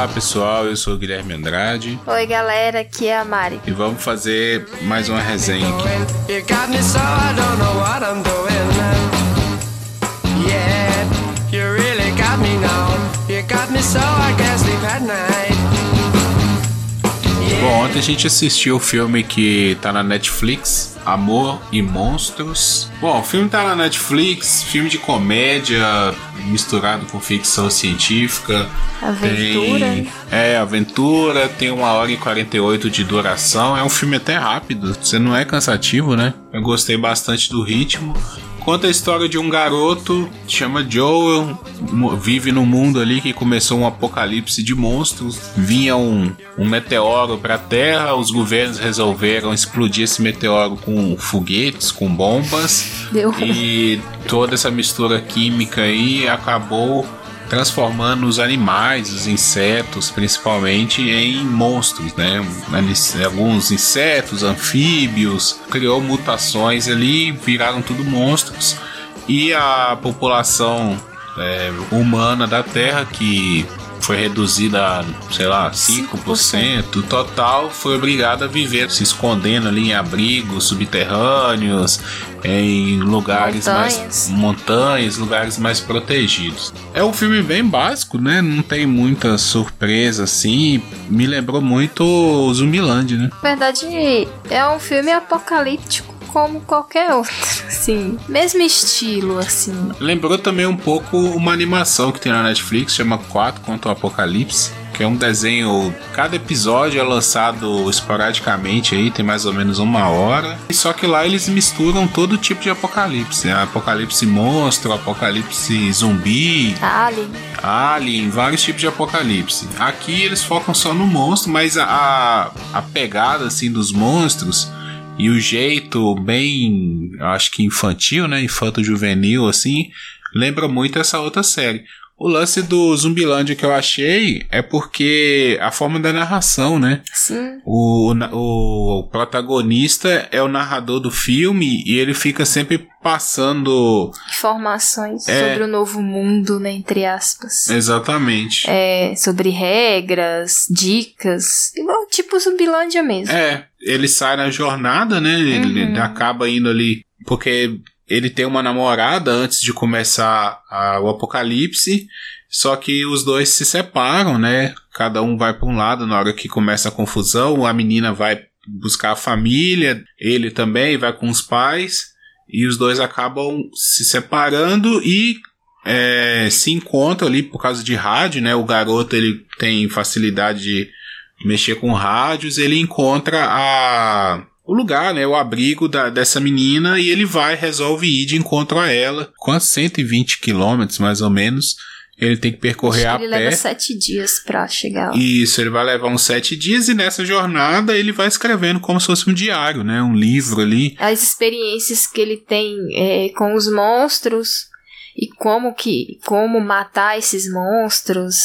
Olá pessoal, eu sou o Guilherme Andrade. Oi galera, aqui é a Mari. E vamos fazer mais uma resenha aqui. Bom, ontem a gente assistiu o filme que tá na Netflix, Amor e Monstros. Bom, o filme tá na Netflix, filme de comédia misturado com ficção científica. Aventura. Tem, é, aventura, tem uma hora e 48 de duração. É um filme até rápido, você não é cansativo, né? Eu gostei bastante do ritmo. Conta a história de um garoto, chama Joel, vive num mundo ali que começou um apocalipse de monstros. Vinha um, um meteoro para a Terra, os governos resolveram explodir esse meteoro com foguetes, com bombas. Deu. E toda essa mistura química aí acabou transformando os animais, os insetos principalmente, em monstros, né? Alguns insetos, anfíbios, criou mutações ali, viraram tudo monstros. E a população é, humana da Terra, que foi reduzida a, sei lá, 5%, 5%. total, foi obrigada a viver se escondendo ali em abrigos subterrâneos, em lugares montanhas. mais montanhas, lugares mais protegidos. É um filme bem básico, né? Não tem muita surpresa assim. Me lembrou muito Zumbiland, né? Na verdade, é um filme apocalíptico como qualquer outro, assim, mesmo estilo, assim. Lembrou também um pouco uma animação que tem na Netflix, chama 4 contra o Apocalipse, que é um desenho, cada episódio é lançado esporadicamente aí, tem mais ou menos uma hora. Só que lá eles misturam todo tipo de apocalipse, né? apocalipse monstro, apocalipse zumbi, alien, alien, vários tipos de apocalipse. Aqui eles focam só no monstro, mas a, a pegada assim dos monstros e o jeito bem, acho que infantil, né? Infanto-juvenil, assim, lembra muito essa outra série. O lance do Zumbilândia que eu achei é porque a forma da narração, né? Sim. O, o, o, protagonista é o narrador do filme e ele fica sempre passando informações é, sobre o novo mundo, né? Entre aspas. Exatamente. É, sobre regras, dicas, igual tipo Zumbilândia mesmo. É, ele sai na jornada, né? Ele uhum. acaba indo ali porque ele tem uma namorada antes de começar a, o apocalipse, só que os dois se separam, né? Cada um vai para um lado na hora que começa a confusão. A menina vai buscar a família, ele também vai com os pais, e os dois acabam se separando e é, se encontram ali por causa de rádio, né? O garoto ele tem facilidade de mexer com rádios, ele encontra a o lugar, né, o abrigo da, dessa menina e ele vai, resolve ir de encontro a ela, com 120 quilômetros mais ou menos. Ele tem que percorrer Acho que a ele pé. leva sete dias pra chegar lá. Isso, ele vai levar uns sete dias e nessa jornada ele vai escrevendo como se fosse um diário, né? Um livro ali. As experiências que ele tem é, com os monstros, e como que como matar esses monstros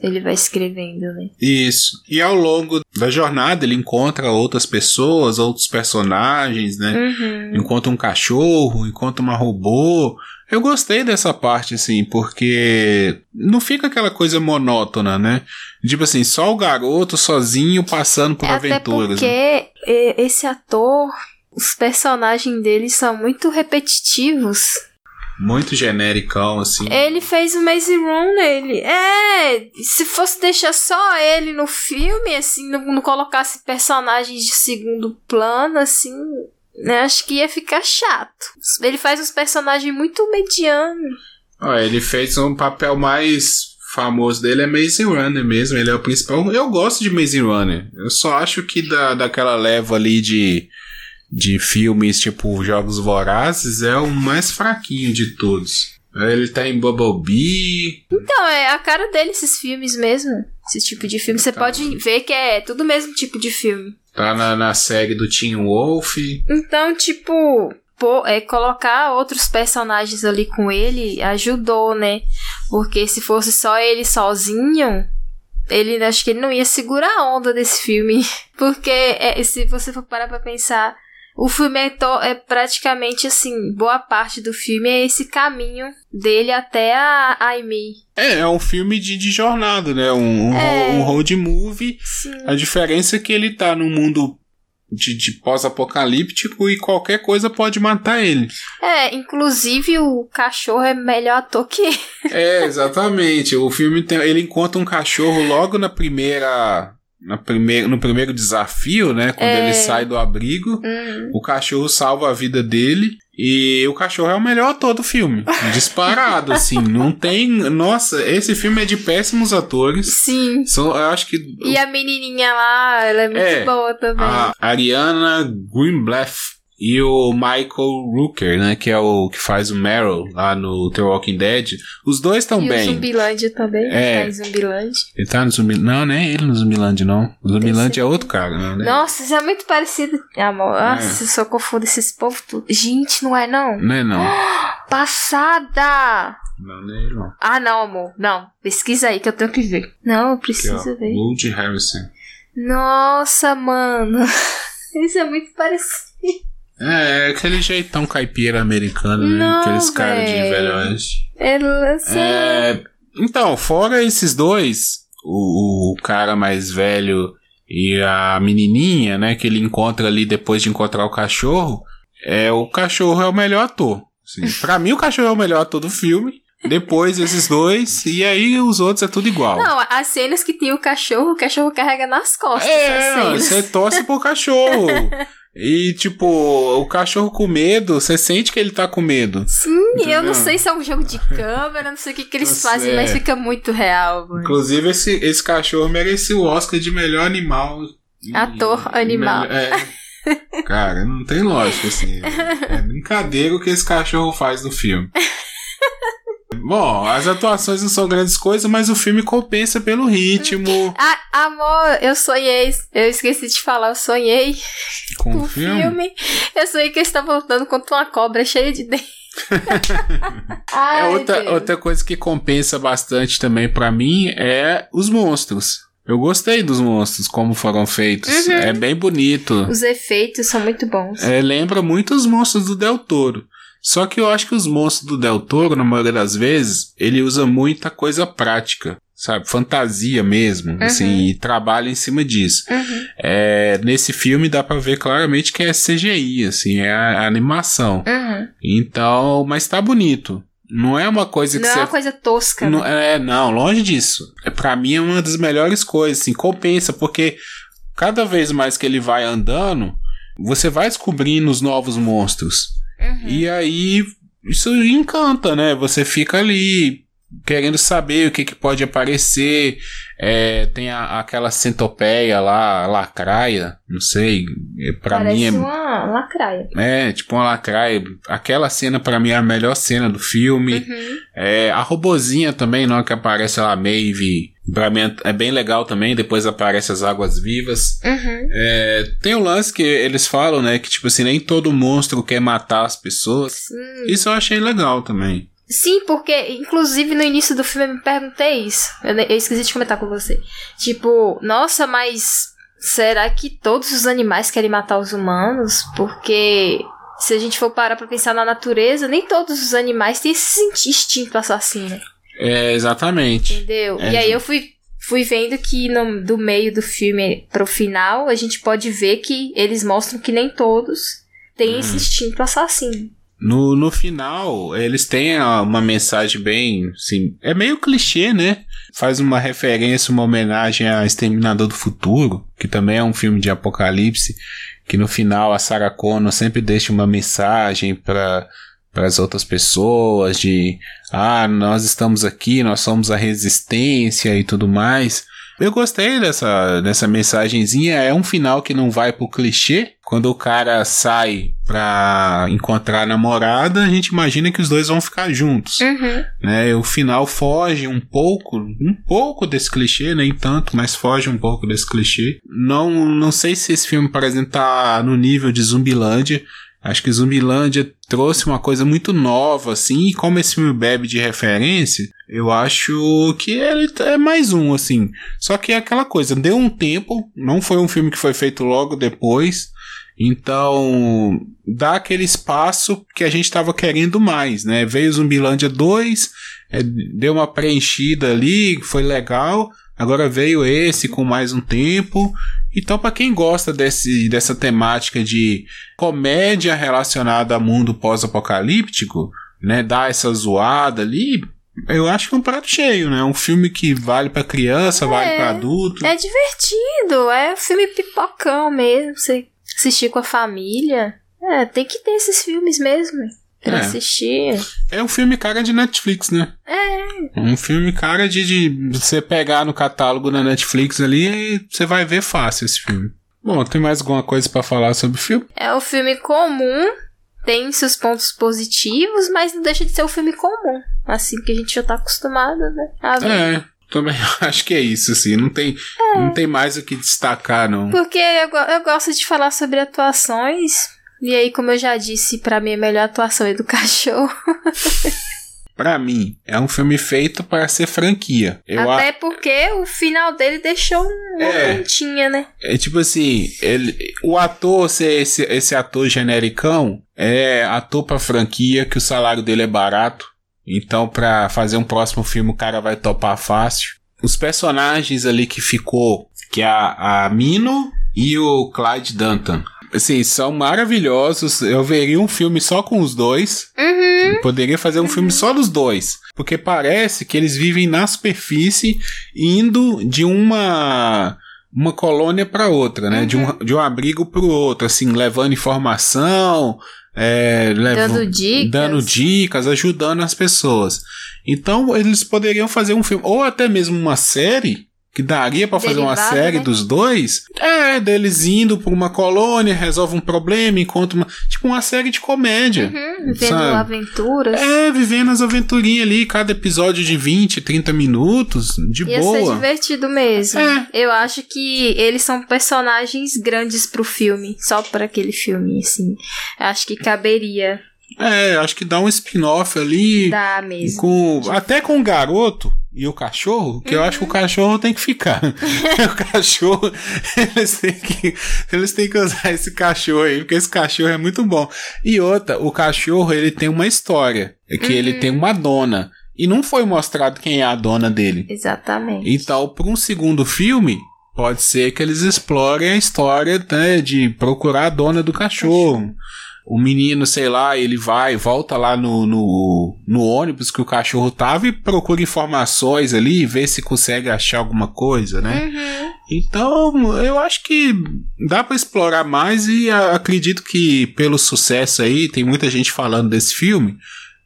ele vai escrevendo né isso e ao longo da jornada ele encontra outras pessoas outros personagens né uhum. encontra um cachorro encontra uma robô eu gostei dessa parte, assim, porque não fica aquela coisa monótona, né? Tipo assim, só o garoto sozinho passando por é aventuras. Até né? porque né? esse ator, os personagens dele são muito repetitivos muito genericão, assim. Ele fez o Maze Runner, ele. É, se fosse deixar só ele no filme, assim, não, não colocasse personagens de segundo plano, assim, né, acho que ia ficar chato. Ele faz uns personagens muito medianos. Ah, ele fez um papel mais famoso dele é Maze Runner mesmo, ele é o principal. Eu gosto de Maze Runner. Eu só acho que da, daquela leva ali de de filmes tipo Jogos Vorazes é o mais fraquinho de todos. Ele tá em Bumblebee. Então, é a cara dele esses filmes mesmo. Esse tipo de filme. Você tá. pode ver que é tudo o mesmo tipo de filme. Tá na, na série do Teen Wolf. Então, tipo, pô, é, colocar outros personagens ali com ele ajudou, né? Porque se fosse só ele sozinho, ele acho que ele não ia segurar a onda desse filme. Porque é, se você for parar pra pensar O filme é, é praticamente assim, boa parte do filme é esse caminho dele até a Amy. É, é um filme de, de jornada, né? Um, É. um road movie. Sim. A diferença é que ele tá num mundo de, de pós-apocalíptico e qualquer coisa pode matar ele. É, inclusive o cachorro é melhor ator que ele. É, exatamente. O filme tem, ele encontra um cachorro logo na primeira. Na primeira, no primeiro desafio, né? Quando É. ele sai do abrigo, Hum. o cachorro salva a vida dele. E o cachorro é o melhor ator do filme. Disparado, assim. Não tem. Nossa, esse filme é de péssimos atores. Sim. São, eu acho que. E a menininha lá, ela é muito É, boa também. A Ariana Greenblatt e o Michael Rooker, né? Que é o que faz o Meryl lá no The Walking Dead. Os dois estão bem. o Zumbilândia também. É. Tá em Zumbilândia. Ele tá no Zumbi... Não, é ele no Zumbiland, não. O Zumbiland é outro cara, né? Nossa, isso é muito parecido. Amor, nossa, eu só confundo esses povos tudo. Gente, não é não? Não é não. Passada! Não, é ele não. Ah, não, amor. Não. Pesquisa aí que eu tenho que ver. Não, eu Aqui, preciso ó. ver. Woody Harrison. Nossa, mano. Isso é muito parecido. É, é aquele jeitão caipira americano, né? Não, Aqueles caras de velho oeste. Só... É, então, fora esses dois, o, o cara mais velho e a menininha, né, que ele encontra ali depois de encontrar o cachorro, é o cachorro é o melhor ator. Assim, pra mim, o cachorro é o melhor ator do filme. Depois esses dois, e aí os outros é tudo igual. Não, as cenas que tem o cachorro, o cachorro carrega nas costas. é, você torce pro cachorro. E, tipo, o cachorro com medo, você sente que ele tá com medo. Sim, eu Entendeu? não sei se é um jogo de câmera, não sei o que, que eles Nossa, fazem, é. mas fica muito real, mano. Inclusive, esse, esse cachorro merecia o Oscar de melhor animal. E- Ator animal. É. Cara, não tem lógica, assim. É brincadeira o que esse cachorro faz no filme. Bom, as atuações não são grandes coisas, mas o filme compensa pelo ritmo Ah, amor, eu sonhei, eu esqueci de falar, eu sonhei com o filme. filme. Eu sonhei que eu estava lutando contra uma cobra cheia de dentes. É Ai, outra, Deus. outra coisa que compensa bastante também pra mim é os monstros. Eu gostei dos monstros, como foram feitos. Uhum. É bem bonito. Os efeitos são muito bons. É, lembra muito os monstros do Del Toro. Só que eu acho que os monstros do Del Toro, na maioria das vezes, ele usa muita coisa prática, sabe? Fantasia mesmo, assim, e trabalha em cima disso. Uhum. É, nesse filme dá pra ver claramente que é CGI, assim, é a, a animação. Uhum. Então, mas tá bonito. Não é uma coisa que Não é você uma coisa tosca. não, né? é, não, longe disso. É, pra mim é uma das melhores coisas, assim, compensa, porque cada vez mais que ele vai andando, você vai descobrindo os novos monstros. Uhum. E aí, isso encanta, né? Você fica ali querendo saber o que, que pode aparecer. É, tem a- aquela centopeia lá, lacraia, não sei. é, Pra Parece mim é. uma lacraia. É, tipo uma lacraia. Aquela cena pra mim é a melhor cena do filme. Uhum. É, a robozinha também, não, que aparece lá, Maeve. Pra mim é bem legal também. Depois aparece as águas vivas. Uhum. É, tem o lance que eles falam, né? Que tipo assim, nem todo monstro quer matar as pessoas. Sim. Isso eu achei legal também. Sim, porque, inclusive, no início do filme eu me perguntei isso. Eu, eu esqueci de comentar com você. Tipo, nossa, mas será que todos os animais querem matar os humanos? Porque se a gente for parar pra pensar na natureza, nem todos os animais têm esse instinto assassino. É, exatamente. Entendeu? É, e aí eu fui, fui vendo que no, do meio do filme pro final, a gente pode ver que eles mostram que nem todos têm esse Hum. instinto assassino. No, no final, eles têm uma mensagem bem. Assim, é meio clichê, né? Faz uma referência, uma homenagem a Exterminador do Futuro, que também é um filme de apocalipse. Que no final a Sarah Connor sempre deixa uma mensagem para para as outras pessoas de ah nós estamos aqui nós somos a resistência e tudo mais eu gostei dessa, dessa mensagenzinha. É um final que não vai pro clichê. Quando o cara sai pra encontrar a namorada, a gente imagina que os dois vão ficar juntos. Uhum. Né? O final foge um pouco, um pouco desse clichê, nem tanto, mas foge um pouco desse clichê. Não, não sei se esse filme, por exemplo, tá no nível de Zumbilândia. Acho que Zumbilândia trouxe uma coisa muito nova, assim, e como esse filme bebe de referência, eu acho que ele é mais um, assim. Só que é aquela coisa, deu um tempo, não foi um filme que foi feito logo depois, Então, dá aquele espaço que a gente estava querendo mais, né? Veio Zumbilândia 2, é, deu uma preenchida ali, foi legal. Agora veio esse com mais um tempo. Então, para quem gosta desse, dessa temática de comédia relacionada a mundo pós-apocalíptico, né, dar essa zoada ali, eu acho que é um prato cheio, né? Um filme que vale para criança, é, vale para adulto. É divertido, é um filme pipocão mesmo, você assistir com a família. É, tem que ter esses filmes mesmo pra é. assistir. É um filme cara de Netflix, né? É. Um filme cara de, de você pegar no catálogo da Netflix ali e você vai ver fácil esse filme. Bom, tem mais alguma coisa para falar sobre o filme? É um filme comum, tem seus pontos positivos, mas não deixa de ser um filme comum. Assim que a gente já tá acostumado, né? A ver. É, também acho que é isso, assim. Não tem, é. não tem mais o que destacar, não. Porque eu, eu gosto de falar sobre atuações. E aí, como eu já disse, para mim a melhor atuação é do cachorro. Para mim, é um filme feito para ser franquia. Eu Até a... porque o final dele deixou uma é, pontinha, né? É tipo assim, ele, o ator ser esse, esse ator genericão é ator pra franquia que o salário dele é barato. Então, pra fazer um próximo filme, o cara vai topar fácil. Os personagens ali que ficou, que é a, a Mino e o Clyde Danton. Assim, são maravilhosos. Eu veria um filme só com os dois. Uhum. Poderia fazer um uhum. filme só dos dois. Porque parece que eles vivem na superfície, indo de uma uma colônia para outra, né? Uhum. De, um, de um abrigo para o outro, assim, levando informação, é, dando dicas. dando dicas, ajudando as pessoas. Então eles poderiam fazer um filme, ou até mesmo uma série, que daria para fazer uma série né? dos dois, é, deles indo pra uma colônia, resolve um problema, encontra uma. Tipo uma série de comédia. Uhum, vivendo sabe? aventuras. É, vivendo as aventurinhas ali, cada episódio de 20, 30 minutos, de Ia boa. Ia ser divertido mesmo. É. Eu acho que eles são personagens grandes pro filme, só para aquele filme, assim. Acho que caberia. É, acho que dá um spin-off ali. Dá mesmo. Com, até com o garoto e o cachorro, que uhum. eu acho que o uhum. cachorro tem que ficar. o cachorro, eles têm que, eles têm que usar esse cachorro aí, porque esse cachorro é muito bom. E outra, o cachorro, ele tem uma história, é que uhum. ele tem uma dona. E não foi mostrado quem é a dona dele. Exatamente. Então, para um segundo filme, pode ser que eles explorem a história né, de procurar a dona do cachorro. cachorro o menino, sei lá, ele vai, volta lá no, no, no, ônibus que o cachorro tava e procura informações ali, vê se consegue achar alguma coisa, né? Uhum. Então, eu acho que dá para explorar mais e acredito que pelo sucesso aí, tem muita gente falando desse filme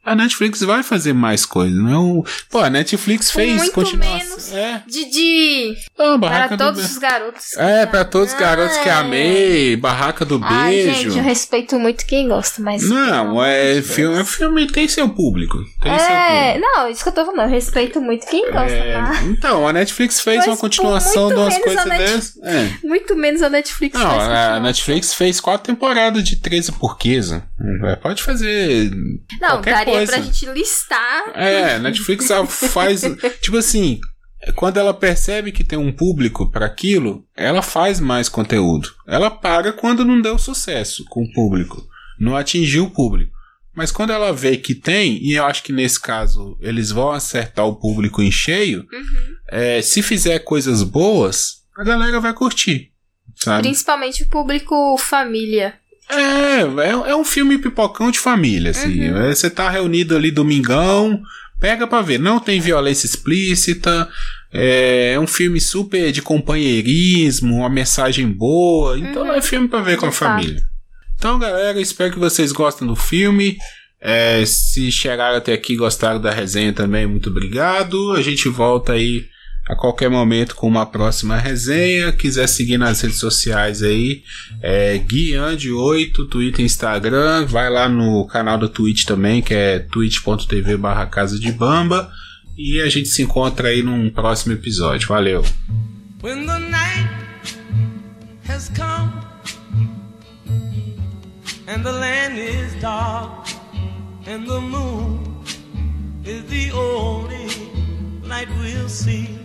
a Netflix vai fazer mais coisas, não? É Pô, a Netflix fez muito continuação. menos é. de... Ah, para todos do... os garotos. É, para todos os garotos que amei, Barraca do Ai, Beijo. Gente, eu respeito muito quem gosta, mas não, é filme, é filme tem seu público. Tem é, seu público. não, isso que eu tô falando, eu respeito muito quem gosta. É, tá? Então, a Netflix fez uma continuação de umas coisas dessas. É. Muito menos a Netflix. Não, a Netflix fez quatro temporadas de 13 porquês. Pode fazer. Não, daria coisa. pra gente listar. É, Netflix faz. tipo assim, quando ela percebe que tem um público para aquilo, ela faz mais conteúdo. Ela paga quando não deu sucesso com o público, não atingiu o público. Mas quando ela vê que tem, e eu acho que nesse caso eles vão acertar o público em cheio, uhum. é, se fizer coisas boas, a galera vai curtir. Sabe? Principalmente o público família. É, é, é, um filme pipocão de família, assim. Uhum. É, você tá reunido ali domingão, pega pra ver. Não tem violência explícita, é, é um filme super de companheirismo, uma mensagem boa. Então uhum. é filme pra ver com a família. Então, galera, espero que vocês gostem do filme. É, se chegaram até aqui e gostaram da resenha também, muito obrigado. A gente volta aí a qualquer momento com uma próxima resenha. Quiser seguir nas redes sociais aí, é Guiande8, Twitter Instagram. Vai lá no canal da Twitch também, que é twitch.tv barra Casa de Bamba. E a gente se encontra aí num próximo episódio. Valeu! When the night has come and the land is dark and the moon is the only light we'll see.